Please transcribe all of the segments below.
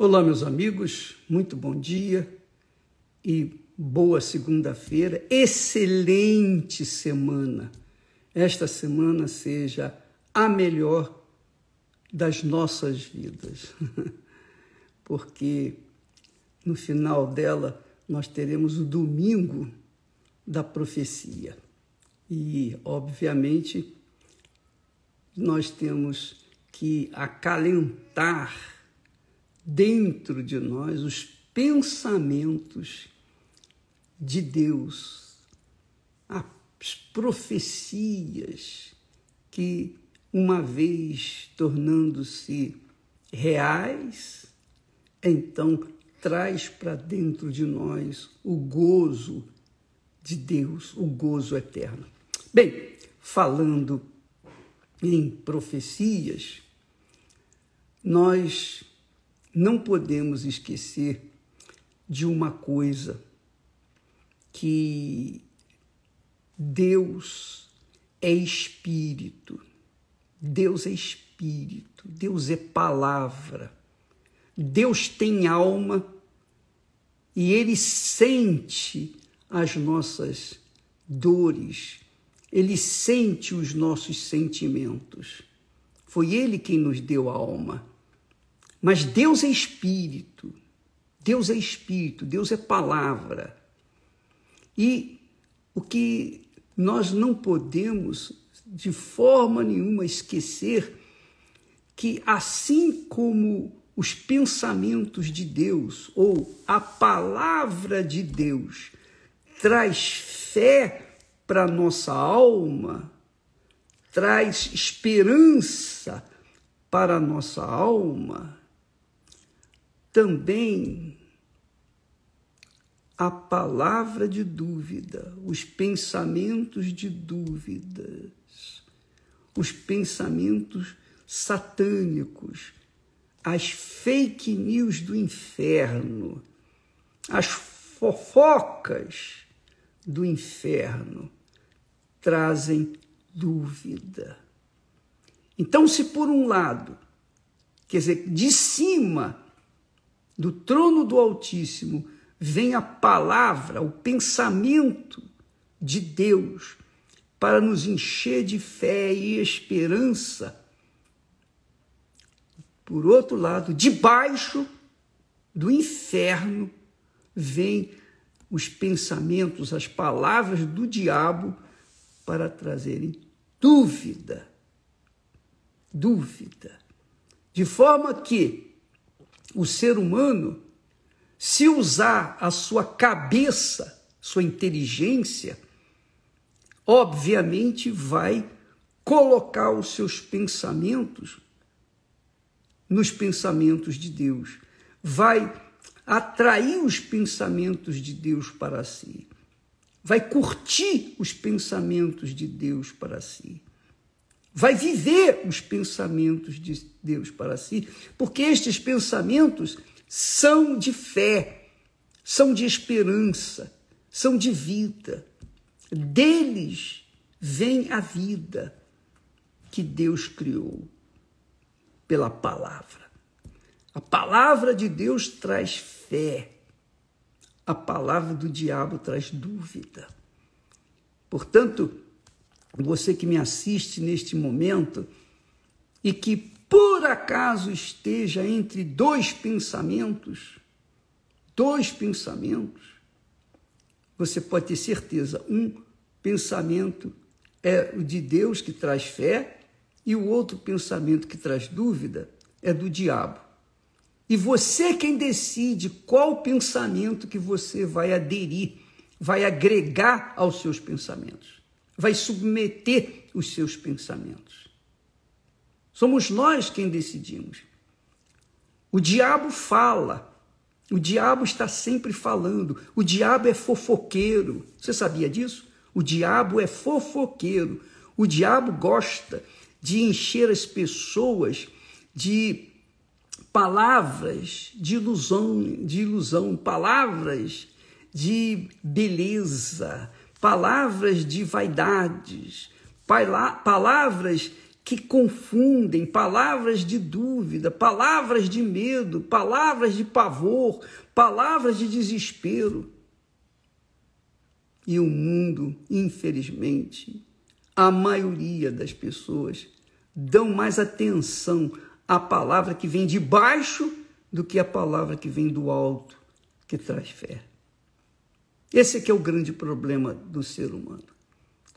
Olá, meus amigos, muito bom dia e boa segunda-feira, excelente semana. Esta semana seja a melhor das nossas vidas, porque no final dela nós teremos o domingo da profecia e, obviamente, nós temos que acalentar dentro de nós os pensamentos de Deus, as profecias que, uma vez tornando-se reais, então traz para dentro de nós o gozo de Deus, o gozo eterno. Bem, falando em profecias, nós não podemos esquecer de uma coisa que Deus é espírito. Deus é espírito, Deus é palavra. Deus tem alma e ele sente as nossas dores, ele sente os nossos sentimentos. Foi ele quem nos deu a alma. Mas Deus é espírito. Deus é espírito, Deus é palavra. E o que nós não podemos de forma nenhuma esquecer que assim como os pensamentos de Deus ou a palavra de Deus traz fé para nossa alma, traz esperança para nossa alma, também a palavra de dúvida, os pensamentos de dúvidas, os pensamentos satânicos, as fake news do inferno, as fofocas do inferno trazem dúvida. Então, se por um lado, quer dizer, de cima do trono do Altíssimo vem a palavra, o pensamento de Deus para nos encher de fé e esperança. Por outro lado, debaixo do inferno vem os pensamentos, as palavras do diabo para trazerem dúvida. Dúvida. De forma que o ser humano, se usar a sua cabeça, sua inteligência, obviamente vai colocar os seus pensamentos nos pensamentos de Deus, vai atrair os pensamentos de Deus para si, vai curtir os pensamentos de Deus para si vai viver os pensamentos de Deus para si, porque estes pensamentos são de fé, são de esperança, são de vida. Deles vem a vida que Deus criou pela palavra. A palavra de Deus traz fé, a palavra do diabo traz dúvida. Portanto, você que me assiste neste momento e que por acaso esteja entre dois pensamentos, dois pensamentos, você pode ter certeza, um pensamento é o de Deus que traz fé e o outro pensamento que traz dúvida é do diabo. E você quem decide qual pensamento que você vai aderir, vai agregar aos seus pensamentos vai submeter os seus pensamentos. Somos nós quem decidimos. O diabo fala, o diabo está sempre falando, o diabo é fofoqueiro. Você sabia disso? O diabo é fofoqueiro. O diabo gosta de encher as pessoas de palavras de ilusão, de ilusão, palavras de beleza, palavras de vaidades, palavras que confundem, palavras de dúvida, palavras de medo, palavras de pavor, palavras de desespero. E o mundo, infelizmente, a maioria das pessoas dão mais atenção à palavra que vem de baixo do que à palavra que vem do alto, que traz fé. Esse é que é o grande problema do ser humano.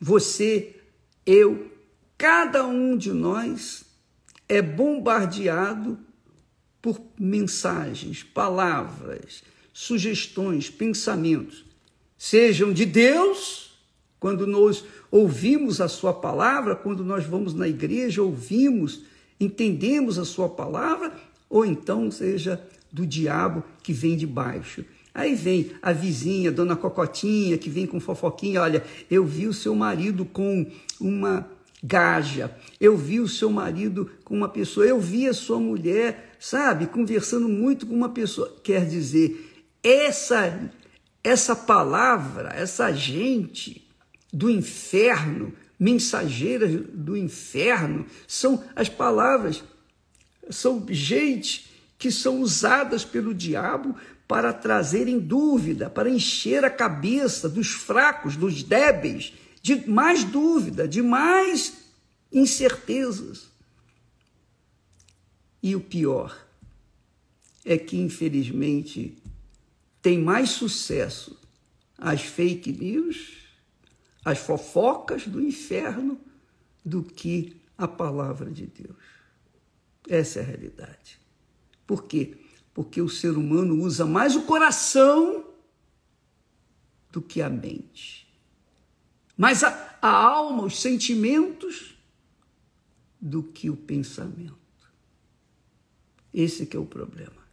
Você, eu, cada um de nós é bombardeado por mensagens, palavras, sugestões, pensamentos, sejam de Deus, quando nós ouvimos a Sua palavra, quando nós vamos na igreja, ouvimos, entendemos a Sua palavra, ou então seja do diabo que vem de baixo. Aí vem a vizinha, dona Cocotinha, que vem com fofoquinha. Olha, eu vi o seu marido com uma gaja, eu vi o seu marido com uma pessoa, eu vi a sua mulher, sabe, conversando muito com uma pessoa. Quer dizer, essa, essa palavra, essa gente do inferno, mensageiras do inferno, são as palavras, são gente que são usadas pelo diabo para trazerem dúvida, para encher a cabeça dos fracos, dos débeis, de mais dúvida, de mais incertezas. E o pior é que, infelizmente, tem mais sucesso as fake news, as fofocas do inferno, do que a palavra de Deus. Essa é a realidade. Por quê? Porque o ser humano usa mais o coração do que a mente. Mas a, a alma, os sentimentos, do que o pensamento. Esse que é o problema.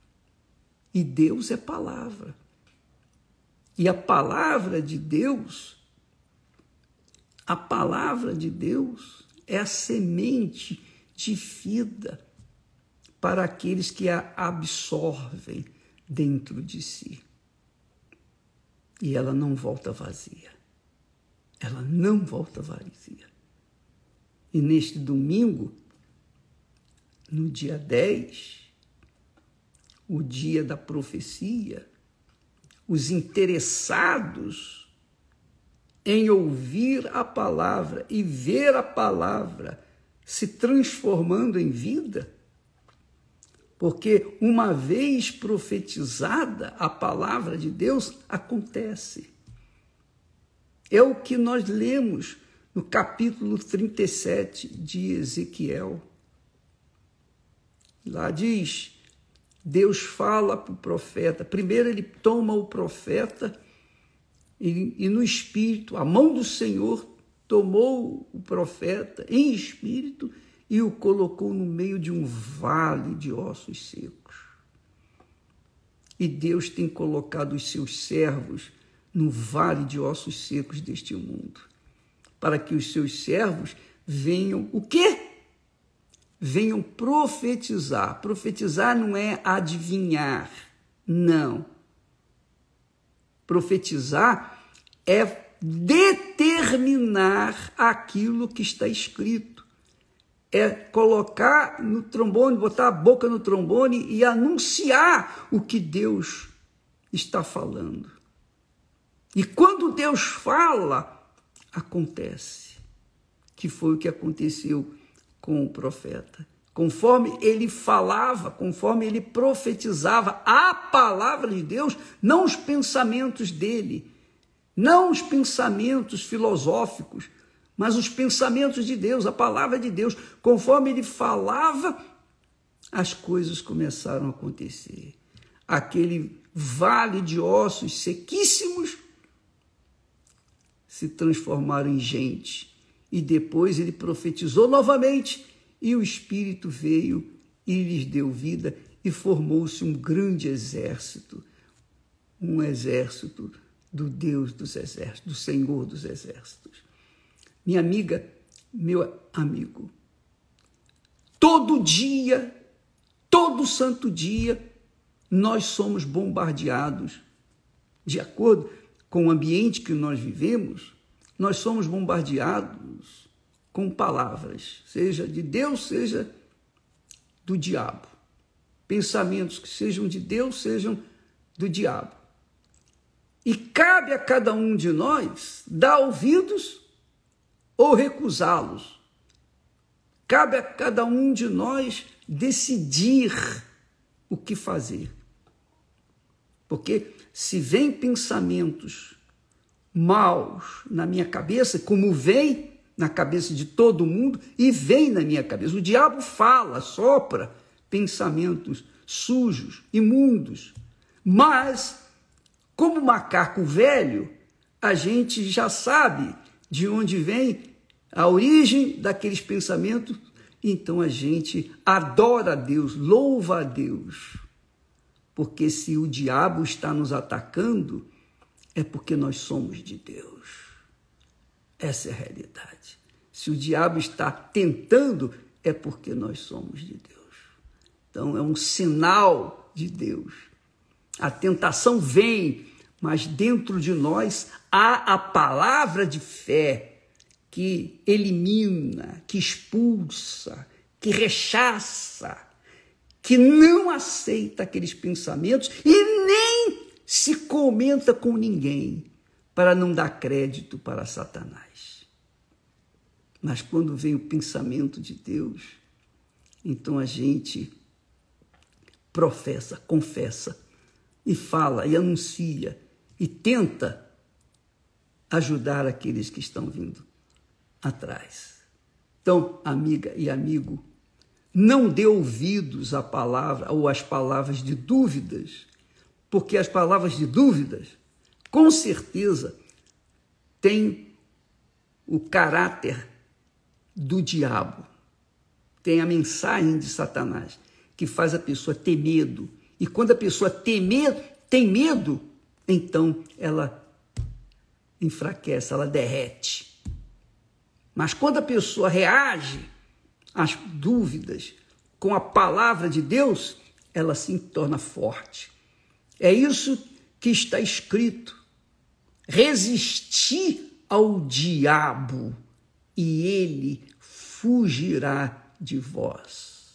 E Deus é palavra. E a palavra de Deus, a palavra de Deus é a semente de vida para aqueles que a absorvem dentro de si. E ela não volta vazia ela não volta vazia. E neste domingo, no dia 10, o dia da profecia, os interessados em ouvir a palavra e ver a palavra se transformando em vida, porque uma vez profetizada a palavra de Deus acontece. É o que nós lemos no capítulo 37 de Ezequiel. Lá diz: Deus fala para o profeta. Primeiro ele toma o profeta e, e, no espírito, a mão do Senhor tomou o profeta em espírito e o colocou no meio de um vale de ossos secos. E Deus tem colocado os seus servos no vale de ossos secos deste mundo, para que os seus servos venham o quê? Venham profetizar. Profetizar não é adivinhar, não. Profetizar é determinar aquilo que está escrito. É colocar no trombone, botar a boca no trombone e anunciar o que Deus está falando. E quando Deus fala, acontece. Que foi o que aconteceu com o profeta. Conforme ele falava, conforme ele profetizava a palavra de Deus, não os pensamentos dele, não os pensamentos filosóficos, mas os pensamentos de Deus, a palavra de Deus. Conforme ele falava, as coisas começaram a acontecer. Aquele vale de ossos sequíssimos se transformaram em gente. E depois ele profetizou novamente, e o Espírito veio e lhes deu vida, e formou-se um grande exército, um exército do Deus dos exércitos, do Senhor dos exércitos. Minha amiga, meu amigo, todo dia, todo santo dia, nós somos bombardeados, de acordo com o ambiente que nós vivemos, nós somos bombardeados com palavras, seja de Deus, seja do diabo. Pensamentos que sejam de Deus, sejam do diabo. E cabe a cada um de nós dar ouvidos ou recusá-los. Cabe a cada um de nós decidir o que fazer. Porque se vem pensamentos maus na minha cabeça, como vem na cabeça de todo mundo e vem na minha cabeça. O diabo fala, sopra pensamentos sujos, imundos. Mas, como macaco velho, a gente já sabe de onde vem a origem daqueles pensamentos, então a gente adora a Deus, louva a Deus. Porque se o diabo está nos atacando, é porque nós somos de Deus. Essa é a realidade. Se o diabo está tentando, é porque nós somos de Deus. Então é um sinal de Deus. A tentação vem, mas dentro de nós há a palavra de fé que elimina, que expulsa, que rechaça, que não aceita aqueles pensamentos e nem se comenta com ninguém para não dar crédito para Satanás. Mas quando vem o pensamento de Deus, então a gente professa, confessa e fala e anuncia e tenta ajudar aqueles que estão vindo atrás. Então, amiga e amigo, não dê ouvidos à palavra ou às palavras de dúvidas, porque as palavras de dúvidas, com certeza, têm o caráter do diabo, tem a mensagem de Satanás, que faz a pessoa ter medo. E quando a pessoa tem medo, tem medo, então ela enfraquece, ela derrete. Mas quando a pessoa reage às dúvidas com a palavra de Deus, ela se torna forte. É isso que está escrito. Resistir ao diabo e ele fugirá de vós.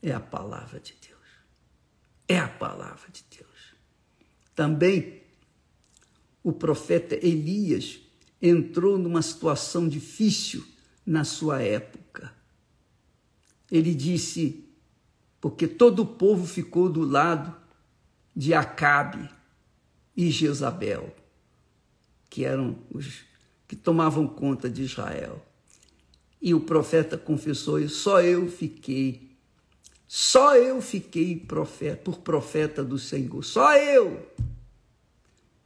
É a palavra de Deus. É a palavra de Deus. Também o profeta Elias entrou numa situação difícil na sua época. Ele disse: porque todo o povo ficou do lado de Acabe e Jezabel, que eram os que tomavam conta de Israel. E o profeta confessou: só eu fiquei, só eu fiquei profeta, por profeta do Senhor, só eu.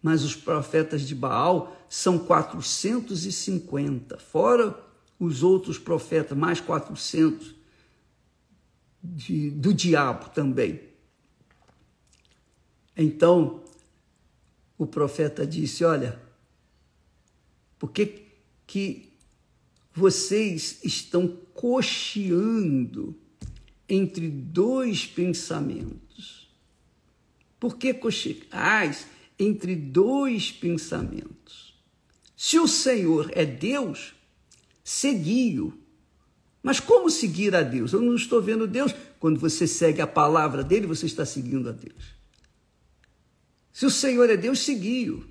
Mas os profetas de Baal são 450, fora os outros profetas, mais 400 de, do diabo também. Então, o profeta disse: Olha, por que, que vocês estão cocheando entre dois pensamentos? Por que cocheais entre dois pensamentos? Se o Senhor é Deus, segui-o. Mas como seguir a Deus? Eu não estou vendo Deus. Quando você segue a palavra dele, você está seguindo a Deus. Se o Senhor é Deus, segui-o.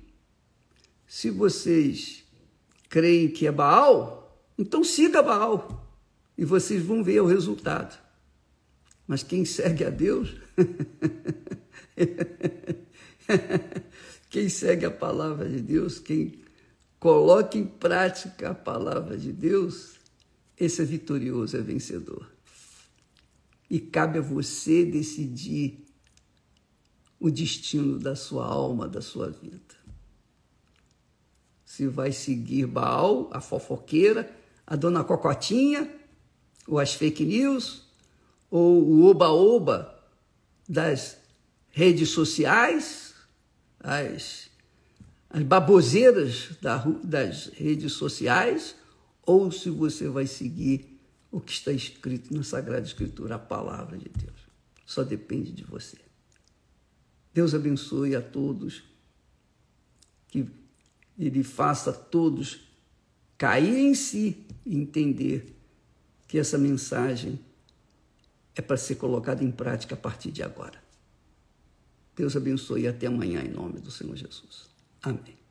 Se vocês creem que é Baal, então siga Baal e vocês vão ver o resultado. Mas quem segue a Deus, quem segue a palavra de Deus, quem coloca em prática a palavra de Deus, esse é vitorioso, é vencedor. E cabe a você decidir o destino da sua alma, da sua vida se vai seguir Baal, a fofoqueira, a dona Cocotinha, ou as fake news, ou o oba-oba das redes sociais, as, as baboseiras das redes sociais, ou se você vai seguir o que está escrito na Sagrada Escritura, a palavra de Deus. Só depende de você. Deus abençoe a todos que ele faça todos cair em si e entender que essa mensagem é para ser colocada em prática a partir de agora. Deus abençoe e até amanhã, em nome do Senhor Jesus. Amém.